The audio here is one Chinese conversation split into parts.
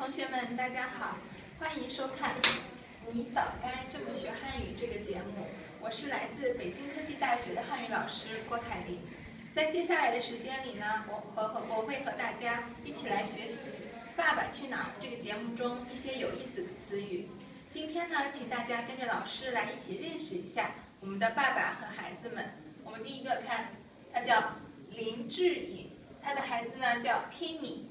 同学们，大家好，欢迎收看《你早该这么学汉语》这个节目。我是来自北京科技大学的汉语老师郭凯琳。在接下来的时间里呢，我和和我会和大家一起来学习《爸爸去哪儿》这个节目中一些有意思的词语。今天呢，请大家跟着老师来一起认识一下我们的爸爸和孩子们。我们第一个看，他叫林志颖，他的孩子呢叫 Kimi。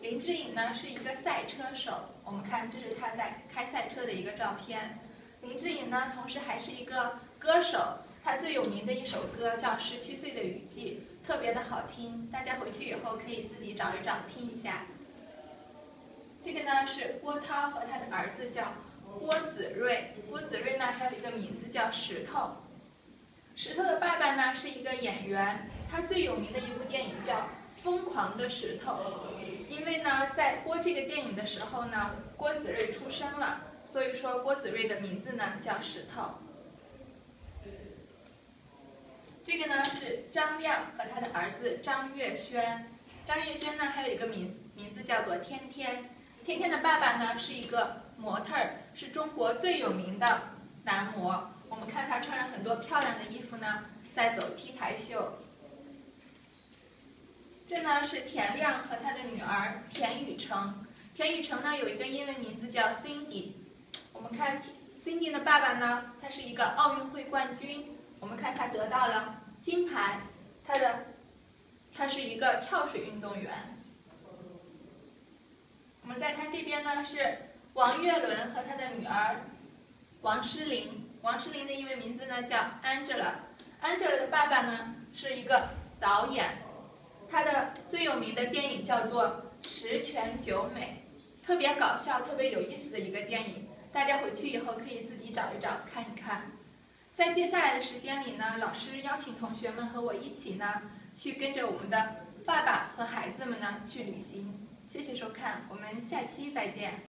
林志颖呢是一个赛车手，我们看这是他在开赛车的一个照片。林志颖呢，同时还是一个歌手，他最有名的一首歌叫《十七岁的雨季》，特别的好听，大家回去以后可以自己找一找听一下。这个呢是郭涛和他的儿子叫郭子睿，郭子睿呢还有一个名字叫石头。石头的爸爸呢是一个演员，他最有名的一部电影叫《疯狂的石头》。因为呢，在播这个电影的时候呢，郭子睿出生了，所以说郭子睿的名字呢叫石头。这个呢是张亮和他的儿子张月轩，张月轩呢还有一个名名字叫做天天，天天的爸爸呢是一个模特儿，是中国最有名的男模。我们看他穿着很多漂亮的衣服呢，在走 T 台秀。这呢是田亮和他的女儿田雨橙。田雨橙呢有一个英文名字叫 Cindy。我们看 Cindy 的爸爸呢，他是一个奥运会冠军。我们看他得到了金牌。他的他是一个跳水运动员。我们再看这边呢是王岳伦和他的女儿王诗龄。王诗龄的英文名字呢叫 Angela。Angela 的爸爸呢是一个导演。他的最有名的电影叫做《十全九美》，特别搞笑、特别有意思的一个电影。大家回去以后可以自己找一找看一看。在接下来的时间里呢，老师邀请同学们和我一起呢，去跟着我们的爸爸和孩子们呢去旅行。谢谢收看，我们下期再见。